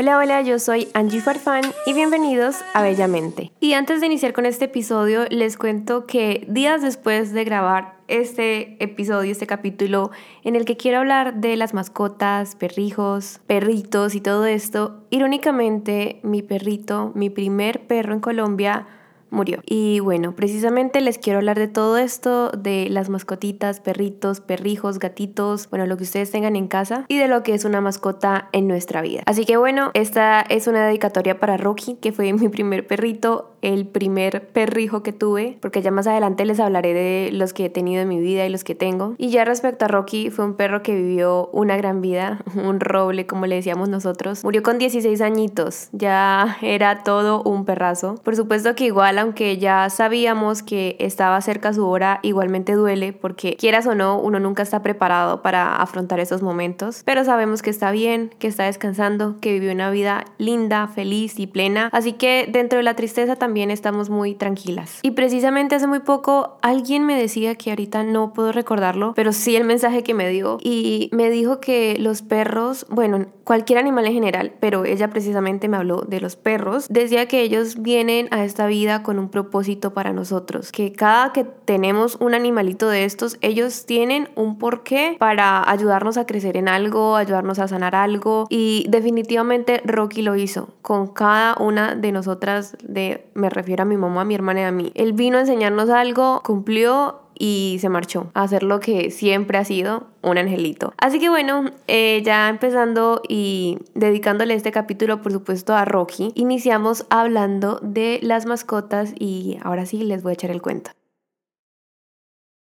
Hola, hola, yo soy Angie Farfán y bienvenidos a Bellamente. Y antes de iniciar con este episodio, les cuento que días después de grabar este episodio, este capítulo en el que quiero hablar de las mascotas, perrijos, perritos y todo esto, irónicamente mi perrito, mi primer perro en Colombia, murió. Y bueno, precisamente les quiero hablar de todo esto, de las mascotitas, perritos, perrijos, gatitos, bueno, lo que ustedes tengan en casa y de lo que es una mascota en nuestra vida. Así que bueno, esta es una dedicatoria para Rocky, que fue mi primer perrito, el primer perrijo que tuve, porque ya más adelante les hablaré de los que he tenido en mi vida y los que tengo. Y ya respecto a Rocky, fue un perro que vivió una gran vida, un roble como le decíamos nosotros. Murió con 16 añitos, ya era todo un perrazo. Por supuesto que igual aunque ya sabíamos que estaba cerca su hora, igualmente duele porque quieras o no, uno nunca está preparado para afrontar esos momentos, pero sabemos que está bien, que está descansando, que vivió una vida linda, feliz y plena, así que dentro de la tristeza también estamos muy tranquilas. Y precisamente hace muy poco alguien me decía que ahorita no puedo recordarlo, pero sí el mensaje que me dio y me dijo que los perros, bueno, cualquier animal en general, pero ella precisamente me habló de los perros, decía que ellos vienen a esta vida con un propósito para nosotros, que cada que tenemos un animalito de estos, ellos tienen un porqué para ayudarnos a crecer en algo, ayudarnos a sanar algo y definitivamente Rocky lo hizo con cada una de nosotras, de me refiero a mi mamá, a mi hermana y a mí. Él vino a enseñarnos algo, cumplió y se marchó a hacer lo que siempre ha sido un angelito. Así que bueno, eh, ya empezando y dedicándole este capítulo por supuesto a Rocky, iniciamos hablando de las mascotas y ahora sí les voy a echar el cuento.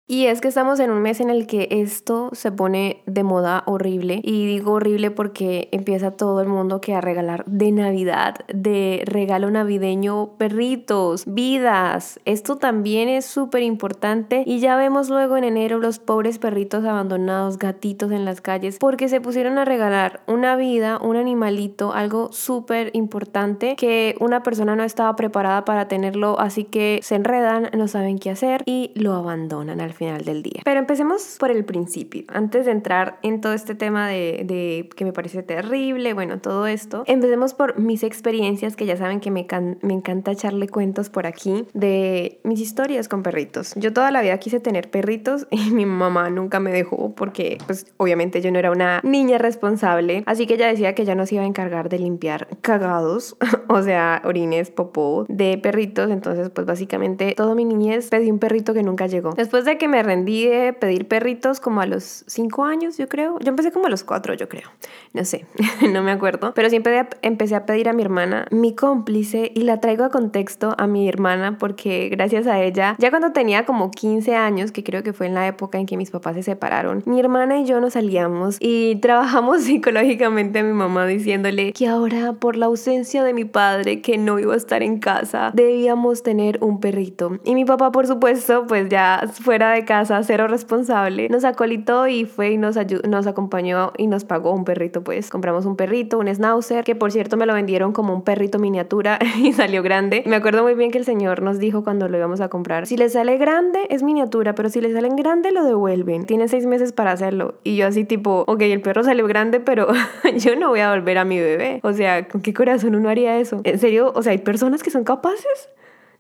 Y es que estamos en un mes en el que esto se pone de moda horrible. Y digo horrible porque empieza todo el mundo que a regalar de Navidad, de regalo navideño, perritos, vidas. Esto también es súper importante. Y ya vemos luego en enero los pobres perritos abandonados, gatitos en las calles, porque se pusieron a regalar una vida, un animalito, algo súper importante que una persona no estaba preparada para tenerlo. Así que se enredan, no saben qué hacer y lo abandonan al final del día. Pero empecemos por el principio. Antes de entrar en todo este tema de, que me parece terrible, bueno, todo esto, empecemos por mis experiencias, que ya saben que me, me encanta echarle cuentos por aquí, de mis historias con perritos. Yo toda la vida quise tener perritos y mi mamá nunca me dejó porque, pues, obviamente yo no era una niña responsable. Así que ella decía que ya no se iba a encargar de limpiar cagados, o sea, orines, popó, de perritos. Entonces, pues, básicamente, todo mi niñez pedí un perrito que nunca llegó. Después de que me rendí de pedir perritos como a los 5 años, yo creo. Yo empecé como a los 4, yo creo. No sé, no me acuerdo. Pero siempre empecé a pedir a mi hermana, mi cómplice, y la traigo a contexto a mi hermana porque gracias a ella, ya cuando tenía como 15 años, que creo que fue en la época en que mis papás se separaron, mi hermana y yo nos salíamos y trabajamos psicológicamente a mi mamá diciéndole que ahora por la ausencia de mi padre, que no iba a estar en casa, debíamos tener un perrito. Y mi papá, por supuesto, pues ya fuera de de casa, cero responsable, nos acolitó y fue y nos, nos acompañó y nos pagó un perrito, pues. Compramos un perrito, un schnauzer, que por cierto me lo vendieron como un perrito miniatura y salió grande. Me acuerdo muy bien que el señor nos dijo cuando lo íbamos a comprar, si le sale grande es miniatura, pero si le salen grande lo devuelven. Tiene seis meses para hacerlo. Y yo así tipo, ok, el perro salió grande, pero yo no voy a volver a mi bebé. O sea, ¿con qué corazón uno haría eso? ¿En serio? O sea, hay personas que son capaces.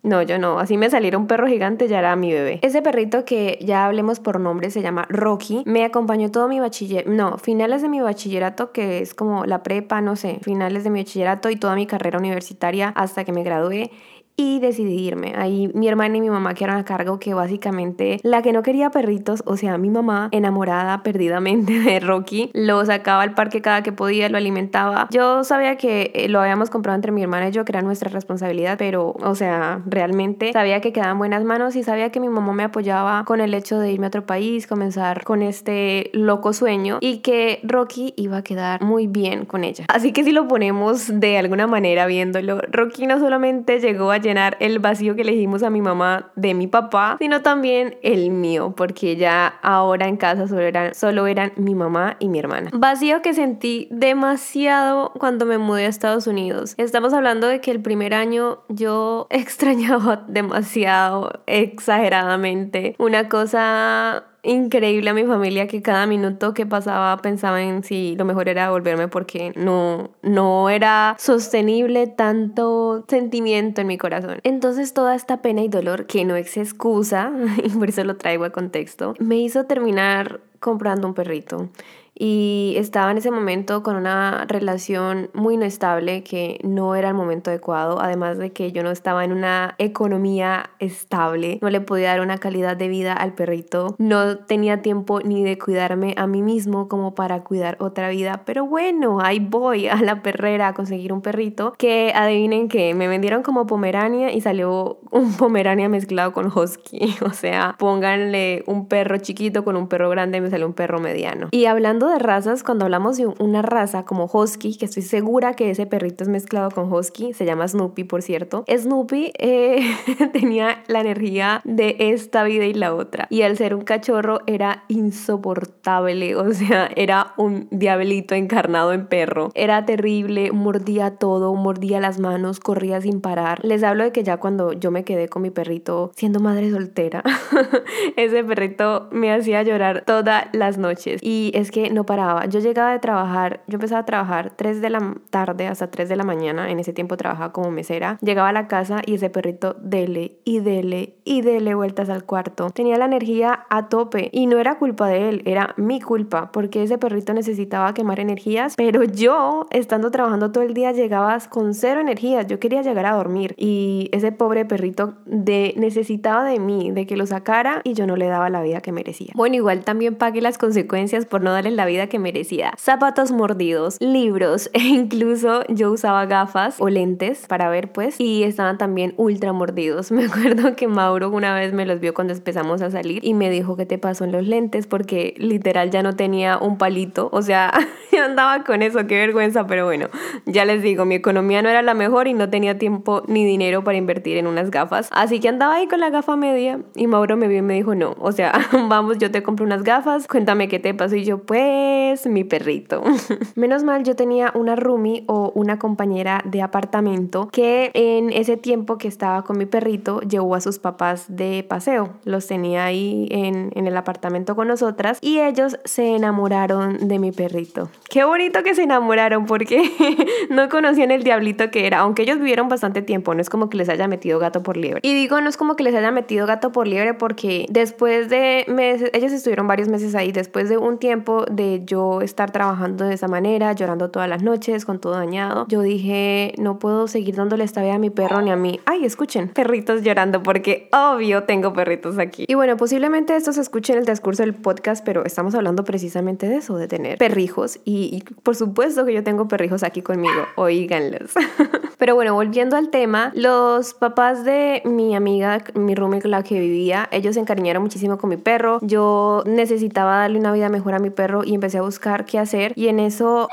No, yo no. Así me saliera un perro gigante, ya era mi bebé. Ese perrito que ya hablemos por nombre se llama Rocky. Me acompañó todo mi bachiller, no, finales de mi bachillerato, que es como la prepa, no sé, finales de mi bachillerato y toda mi carrera universitaria hasta que me gradué y decidí irme. Ahí mi hermana y mi mamá quedaron a cargo que básicamente la que no quería perritos, o sea, mi mamá, enamorada perdidamente de Rocky, lo sacaba al parque cada que podía, lo alimentaba. Yo sabía que eh, lo habíamos comprado entre mi hermana y yo, que era nuestra responsabilidad, pero, o sea, realmente sabía que quedaban buenas manos y sabía que mi mamá me apoyaba con el hecho de irme a otro país, comenzar con este loco sueño y que Rocky iba a quedar muy bien con ella. Así que si lo ponemos de alguna manera viéndolo, Rocky no solamente llegó a llenar el vacío que le dijimos a mi mamá de mi papá, sino también el mío, porque ya ahora en casa solo eran, solo eran mi mamá y mi hermana. Vacío que sentí demasiado cuando me mudé a Estados Unidos. Estamos hablando de que el primer año yo extrañaba demasiado, exageradamente, una cosa increíble a mi familia que cada minuto que pasaba pensaba en si lo mejor era volverme porque no, no era sostenible tanto sentimiento en mi corazón. Entonces toda esta pena y dolor, que no es excusa, y por eso lo traigo a contexto, me hizo terminar comprando un perrito y estaba en ese momento con una relación muy inestable que no era el momento adecuado, además de que yo no estaba en una economía estable, no le podía dar una calidad de vida al perrito, no tenía tiempo ni de cuidarme a mí mismo como para cuidar otra vida, pero bueno, ahí voy a la perrera a conseguir un perrito que adivinen que me vendieron como pomerania y salió un pomerania mezclado con husky, o sea, pónganle un perro chiquito con un perro grande y me salió un perro mediano. Y hablando de razas, cuando hablamos de una raza como Husky, que estoy segura que ese perrito es mezclado con Husky, se llama Snoopy, por cierto, Snoopy eh, tenía la energía de esta vida y la otra. Y al ser un cachorro era insoportable, o sea, era un diablito encarnado en perro. Era terrible, mordía todo, mordía las manos, corría sin parar. Les hablo de que ya cuando yo me quedé con mi perrito siendo madre soltera, ese perrito me hacía llorar todas las noches. Y es que no paraba. Yo llegaba de trabajar, yo empezaba a trabajar 3 de la tarde hasta 3 de la mañana, en ese tiempo trabajaba como mesera. Llegaba a la casa y ese perrito dele y dele y dele vueltas al cuarto. Tenía la energía a tope y no era culpa de él, era mi culpa, porque ese perrito necesitaba quemar energías, pero yo, estando trabajando todo el día, llegaba con cero energías. Yo quería llegar a dormir y ese pobre perrito de, necesitaba de mí, de que lo sacara y yo no le daba la vida que merecía. Bueno, igual también pagué las consecuencias por no darle la vida que merecía. Zapatos mordidos, libros e incluso yo usaba gafas o lentes para ver pues y estaban también ultra mordidos. Me acuerdo que Mauro una vez me los vio cuando empezamos a salir y me dijo qué te pasó en los lentes porque literal ya no tenía un palito, o sea, yo andaba con eso, qué vergüenza, pero bueno, ya les digo, mi economía no era la mejor y no tenía tiempo ni dinero para invertir en unas gafas, así que andaba ahí con la gafa media y Mauro me vio y me dijo, no, o sea, vamos, yo te compro unas gafas, cuéntame qué te pasó y yo pues mi perrito. Menos mal yo tenía una roomie o una compañera de apartamento que en ese tiempo que estaba con mi perrito llevó a sus papás de paseo. Los tenía ahí en, en el apartamento con nosotras y ellos se enamoraron de mi perrito. Qué bonito que se enamoraron porque no conocían el diablito que era, aunque ellos vivieron bastante tiempo, no es como que les haya metido gato por liebre. Y digo, no es como que les haya metido gato por liebre porque después de meses, ellos estuvieron varios meses ahí, después de un tiempo de yo estar trabajando de esa manera, llorando todas las noches, con todo dañado, yo dije, no puedo seguir dándole esta vida a mi perro ni a mí. Ay, escuchen, perritos llorando porque obvio tengo perritos aquí. Y bueno, posiblemente esto se escuche en el transcurso del podcast, pero estamos hablando precisamente de eso, de tener perrijos. Y, por supuesto que yo tengo perrijos aquí conmigo, oíganlos. pero bueno, volviendo al tema, los papás de mi amiga, mi roommate con la que vivía, ellos se encariñaron muchísimo con mi perro. Yo necesitaba darle una vida mejor a mi perro y empecé a buscar qué hacer y en eso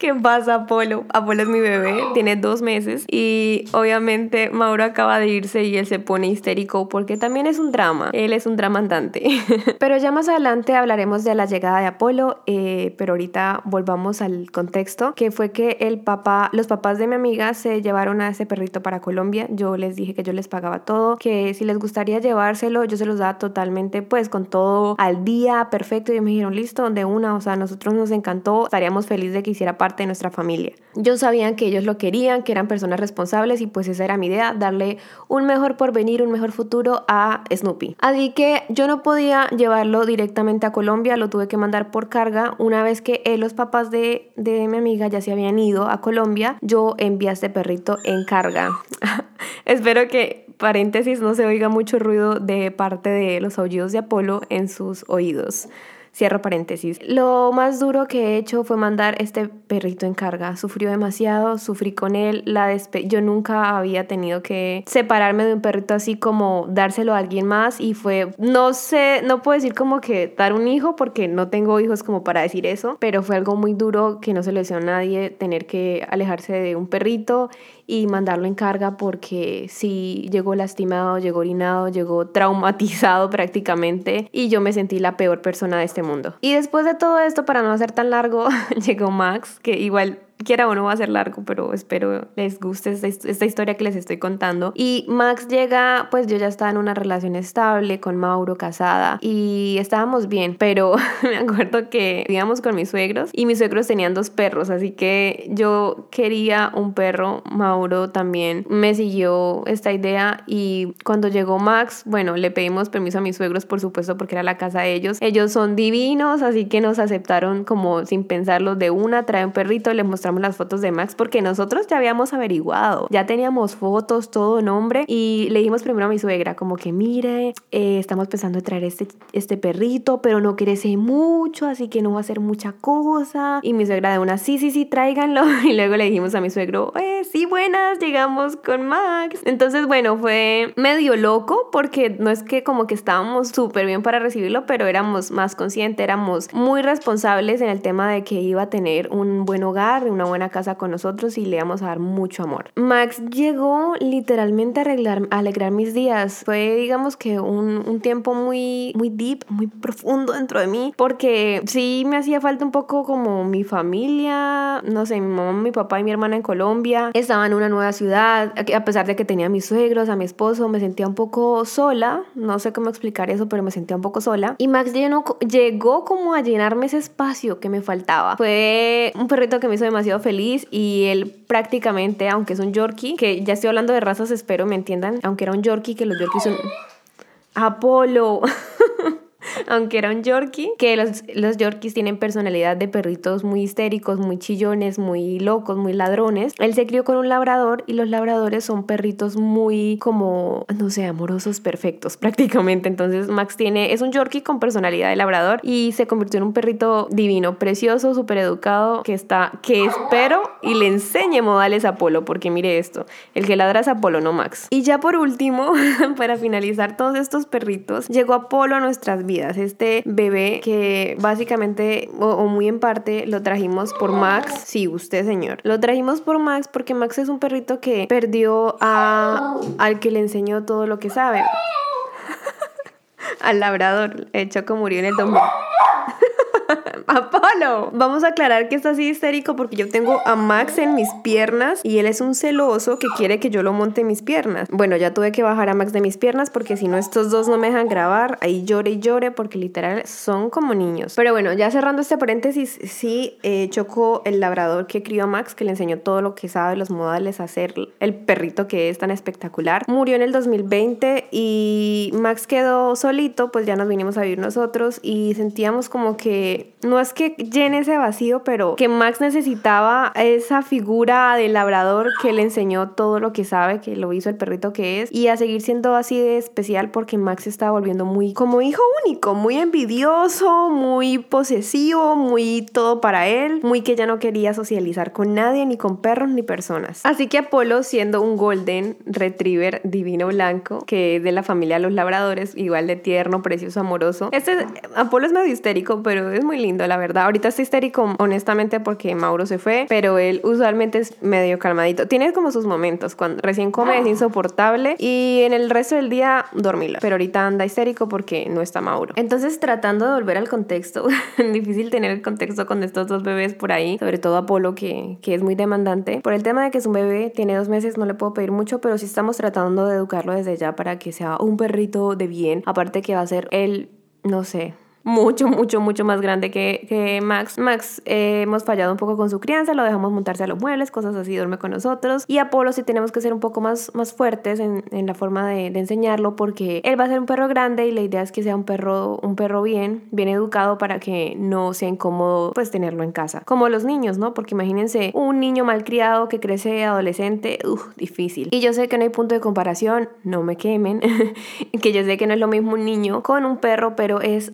¿Qué pasa, Apolo? Apolo es mi bebé, tiene dos meses y obviamente Mauro acaba de irse y él se pone histérico porque también es un drama. Él es un drama andante. pero ya más adelante hablaremos de la llegada de Apolo, eh, pero ahorita volvamos al contexto, que fue que el papá, los papás de mi amiga se llevaron a ese perrito para Colombia. Yo les dije que yo les pagaba todo, que si les gustaría llevárselo, yo se los daba totalmente, pues con todo al día, perfecto. Y me dijeron, listo, de una, o sea, a nosotros nos encantó, estaríamos felices de que hiciera parte de nuestra familia. Yo sabía que ellos lo querían, que eran personas responsables y pues esa era mi idea, darle un mejor porvenir, un mejor futuro a Snoopy. Así que yo no podía llevarlo directamente a Colombia, lo tuve que mandar por carga. Una vez que los papás de, de mi amiga ya se habían ido a Colombia, yo envié a este perrito en carga. Espero que paréntesis no se oiga mucho ruido de parte de los aullidos de Apolo en sus oídos. Cierro paréntesis. Lo más duro que he hecho fue mandar este perrito en carga. Sufrió demasiado, sufrí con él, la despe yo nunca había tenido que separarme de un perrito así como dárselo a alguien más y fue, no sé, no puedo decir como que dar un hijo porque no tengo hijos como para decir eso, pero fue algo muy duro que no se le hizo a nadie tener que alejarse de un perrito y mandarlo en carga porque sí llegó lastimado, llegó orinado, llegó traumatizado prácticamente y yo me sentí la peor persona de este mundo. Y después de todo esto, para no hacer tan largo, llegó Max, que igual quiera o va a ser largo, pero espero les guste esta, esta, historia que les estoy contando. Y Max llega, pues yo ya estaba en una relación estable con Mauro, casada, y estábamos bien, pero me acuerdo que vivíamos con mis suegros y mis suegros tenían dos perros, así que yo quería un perro, Mauro también me siguió esta idea y cuando llegó Max, bueno, le pedimos permiso a mis suegros, por supuesto, porque era la casa de ellos. Ellos son divinos, así que nos aceptaron como sin pensarlo de una, trae un perrito, les mostramos las fotos de Max porque nosotros ya habíamos averiguado, ya teníamos fotos, todo nombre y le dijimos primero a mi suegra como que mire, eh, estamos pensando en traer este, este perrito, pero no crece mucho, así que no va a ser mucha cosa. Y mi suegra de una, sí, sí, sí, tráiganlo. Y luego le dijimos a mi suegro, sí, buenas, llegamos con Max. Entonces, bueno, fue medio loco porque no es que como que estábamos súper bien para recibirlo, pero éramos más conscientes, éramos muy responsables en el tema de que iba a tener un buen hogar, una buena casa con nosotros y le íbamos a dar mucho amor. Max llegó literalmente a arreglar, alegrar mis días. Fue, digamos que un, un tiempo muy, muy deep, muy profundo dentro de mí, porque sí me hacía falta un poco como mi familia, no sé, mi mamá, mi papá y mi hermana en Colombia. Estaba en una nueva ciudad, a pesar de que tenía a mis suegros, a mi esposo, me sentía un poco sola, no sé cómo explicar eso, pero me sentía un poco sola. Y Max llenó, llegó como a llenarme ese espacio que me faltaba. Fue un perrito que me hizo demasiado feliz y él prácticamente, aunque es un Yorkie, que ya estoy hablando de razas, espero me entiendan, aunque era un Yorkie, que los Yorkies son... Apolo. aunque era un Yorkie, que los, los Yorkies tienen personalidad de perritos muy histéricos, muy chillones, muy locos, muy ladrones. Él se crió con un labrador y los labradores son perritos muy como, no sé, amorosos perfectos prácticamente. Entonces Max tiene, es un Yorkie con personalidad de labrador y se convirtió en un perrito divino, precioso, súper educado, que está, que espero y le enseñe modales a Apolo, porque mire esto, el que ladra es Apolo, no Max. Y ya por último, para finalizar todos estos perritos, llegó Apolo a nuestras vidas este bebé que básicamente o, muy en parte lo trajimos por Max. Sí, usted señor. Lo trajimos por Max porque Max es un perrito que perdió a, al que le enseñó todo lo que sabe. al labrador. El Choco murió en el 2000. Apolo. Vamos a aclarar que está así histérico porque yo tengo a Max en mis piernas y él es un celoso que quiere que yo lo monte en mis piernas. Bueno, ya tuve que bajar a Max de mis piernas porque si no estos dos no me dejan grabar. Ahí llore y llore porque literal son como niños. Pero bueno, ya cerrando este paréntesis, sí eh, chocó el labrador que crió a Max, que le enseñó todo lo que sabe, los modales, hacer el perrito que es tan espectacular. Murió en el 2020 y Max quedó solito, pues ya nos vinimos a vivir nosotros y sentíamos como que no es que llene ese vacío, pero que Max necesitaba esa figura del labrador que le enseñó todo lo que sabe, que lo hizo el perrito que es, y a seguir siendo así de especial porque Max se estaba volviendo muy como hijo único, muy envidioso, muy posesivo, muy todo para él, muy que ya no quería socializar con nadie, ni con perros, ni personas. Así que Apolo, siendo un golden retriever divino blanco, que es de la familia de los labradores, igual de tierno, precioso, amoroso. Este Apolo es medio histérico, pero es muy lindo la verdad. Ahorita está histérico, honestamente, porque Mauro se fue, pero él usualmente es medio calmadito. Tiene como sus momentos. Cuando recién come es insoportable y en el resto del día dormirlo. Pero ahorita anda histérico porque no está Mauro. Entonces, tratando de volver al contexto, difícil tener el contexto con estos dos bebés por ahí, sobre todo Apolo, que, que es muy demandante. Por el tema de que es un bebé, tiene dos meses, no le puedo pedir mucho, pero sí estamos tratando de educarlo desde ya para que sea un perrito de bien. Aparte que va a ser él, no sé, mucho, mucho, mucho más grande que, Max. Max eh, hemos fallado un poco con su crianza, lo dejamos montarse a los muebles, cosas así, duerme con nosotros. Y Apolo sí tenemos que ser un poco más, más fuertes en, en la forma de, enseñarlo porque él va a ser un perro grande y la idea es que sea un perro, un perro bien, bien educado para que no sea incómodo pues tenerlo en casa. Como los niños, ¿no? Porque imagínense un niño malcriado que crece adolescente, uff, difícil. Y yo sé que no hay punto de comparación, no me quemen, que yo sé que no es lo mismo un niño con un perro, pero es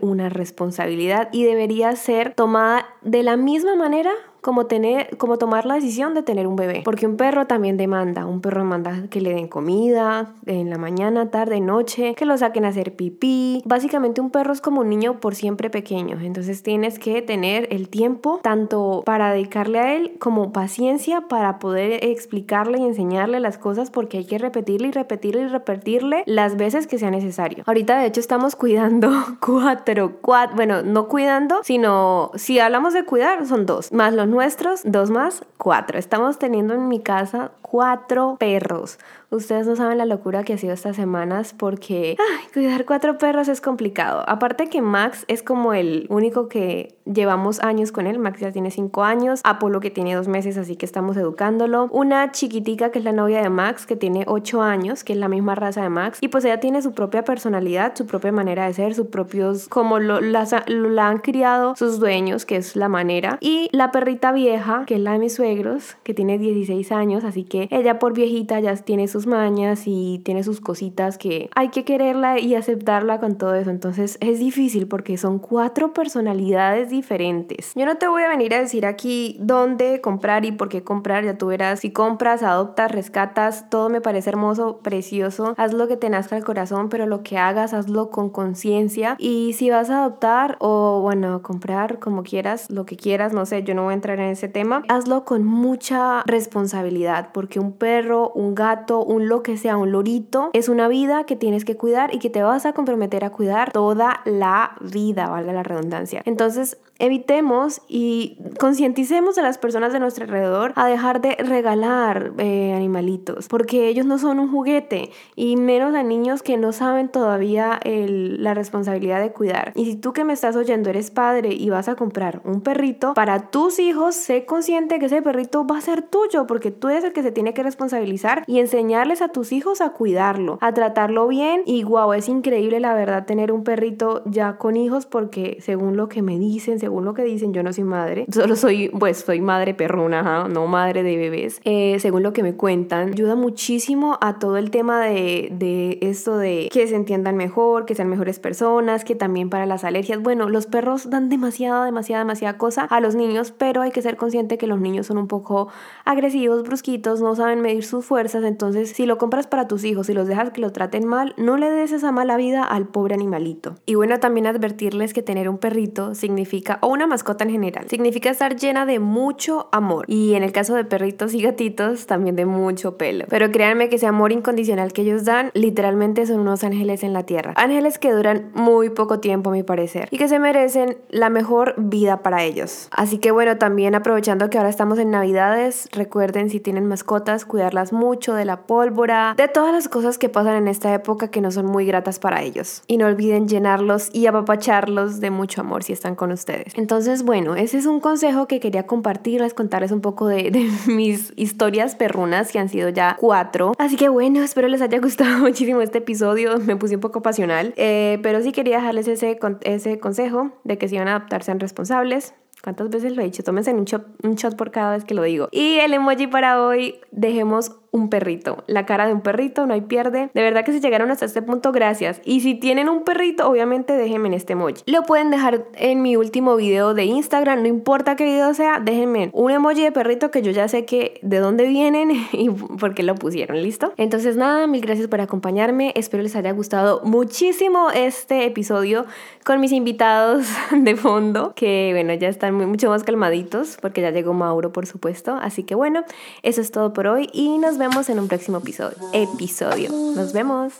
una responsabilidad y debería ser tomada de la misma manera como, tener, como tomar la decisión de tener un bebé. Porque un perro también demanda. Un perro demanda que le den comida en la mañana, tarde, noche, que lo saquen a hacer pipí. Básicamente un perro es como un niño por siempre pequeño. Entonces tienes que tener el tiempo tanto para dedicarle a él como paciencia para poder explicarle y enseñarle las cosas porque hay que repetirle y repetirle y repetirle las veces que sea necesario. Ahorita de hecho estamos cuidando cuatro, cuatro, bueno, no cuidando, sino si hablamos de cuidar son dos, más los nuestros, dos más, cuatro. Estamos teniendo en mi casa cuatro perros. Ustedes no saben la locura que ha sido estas semanas porque cuidar cuatro perros es complicado. Aparte que Max es como el único que llevamos años con él. Max ya tiene cinco años. Apolo que tiene dos meses, así que estamos educándolo. Una chiquitica que es la novia de Max que tiene ocho años, que es la misma raza de Max. Y pues ella tiene su propia personalidad, su propia manera de ser, sus propios, como lo, la han criado sus dueños, que es la manera. Y la perrita vieja, que es la de mis suegros, que tiene 16 años, así que ella por viejita ya tiene sus mañas y tiene sus cositas que hay que quererla y aceptarla con todo eso. Entonces es difícil porque son cuatro personalidades diferentes. Yo no te voy a venir a decir aquí dónde comprar y por qué comprar. Ya tú verás si compras, adoptas, rescatas. Todo me parece hermoso, precioso. Haz lo que te nazca el corazón, pero lo que hagas, hazlo con conciencia. Y si vas a adoptar o bueno, comprar como quieras, lo que quieras, no sé, yo no voy a entrar en ese tema. Hazlo con mucha responsabilidad porque un perro, un gato, un lo que sea, un lorito, es una vida que tienes que cuidar y que te vas a comprometer a cuidar toda la vida, valga la redundancia. Entonces, evitemos y concienticemos a las personas de nuestro alrededor a dejar de regalar eh, animalitos, porque ellos no son un juguete y menos a niños que no saben todavía la responsabilidad de cuidar. Y si tú que me estás oyendo eres padre y vas a comprar un perrito, para tus hijos sé consciente que ese perrito va a ser tuyo, porque tú eres el que se tiene que responsabilizar y enseñarles a tus hijos a cuidarlo, a tratarlo bien. Y wow, es increíble la verdad tener un perrito ya con hijos, porque según lo que me dicen, según lo que dicen, yo no soy madre, solo soy, pues soy madre perruna, no madre de bebés. Eh, según lo que me cuentan, ayuda muchísimo a todo el tema de, de esto de que se entiendan mejor, que sean mejores personas, que también para las alergias. Bueno, los perros dan demasiada, demasiada, demasiada cosa a los niños, pero hay que ser consciente que los niños son un poco agresivos, brusquitos, no saben medir sus fuerzas, entonces si lo compras para tus hijos y los dejas que lo traten mal, no le des esa mala vida al pobre animalito. Y bueno, también advertirles que tener un perrito significa o una mascota en general. Significa estar llena de mucho amor. Y en el caso de perritos y gatitos, también de mucho pelo. Pero créanme que ese amor incondicional que ellos dan, literalmente son unos ángeles en la tierra. Ángeles que duran muy poco tiempo, a mi parecer. Y que se merecen la mejor vida para ellos. Así que bueno, también aprovechando que ahora estamos en Navidades, recuerden si tienen mascotas, cuidarlas mucho de la pólvora, de todas las cosas que pasan en esta época que no son muy gratas para ellos. Y no olviden llenarlos y apapacharlos de mucho amor si están con ustedes. Entonces, bueno, ese es un consejo que quería compartirles, contarles un poco de, mis historias perrunas, que han sido ya cuatro. Así que bueno, espero les haya gustado muchísimo este episodio, me puse un poco pasional, eh, pero sí quería dejarles ese, ese consejo de que si van a adaptar sean responsables, ¿Cuántas veces lo he dicho? Tómense un shot, un shot por cada vez que lo digo. Y el emoji para hoy, dejemos un perrito. La cara de un perrito, no hay pierde. De verdad que si llegaron hasta este punto, gracias. Y si tienen un perrito, obviamente déjenme en este emoji. Lo pueden dejar en mi último video de Instagram, no importa qué video sea, déjenme un emoji de perrito que yo ya sé que de dónde vienen y por qué lo pusieron, ¿listo? Entonces nada, mil gracias por acompañarme. Espero les haya gustado muchísimo este episodio con mis invitados de fondo, que bueno, ya están mucho más calmaditos porque ya llegó Mauro, por supuesto. Así que bueno, eso es todo por hoy y nos vemos en un próximo episodio. episodio. Nos vemos.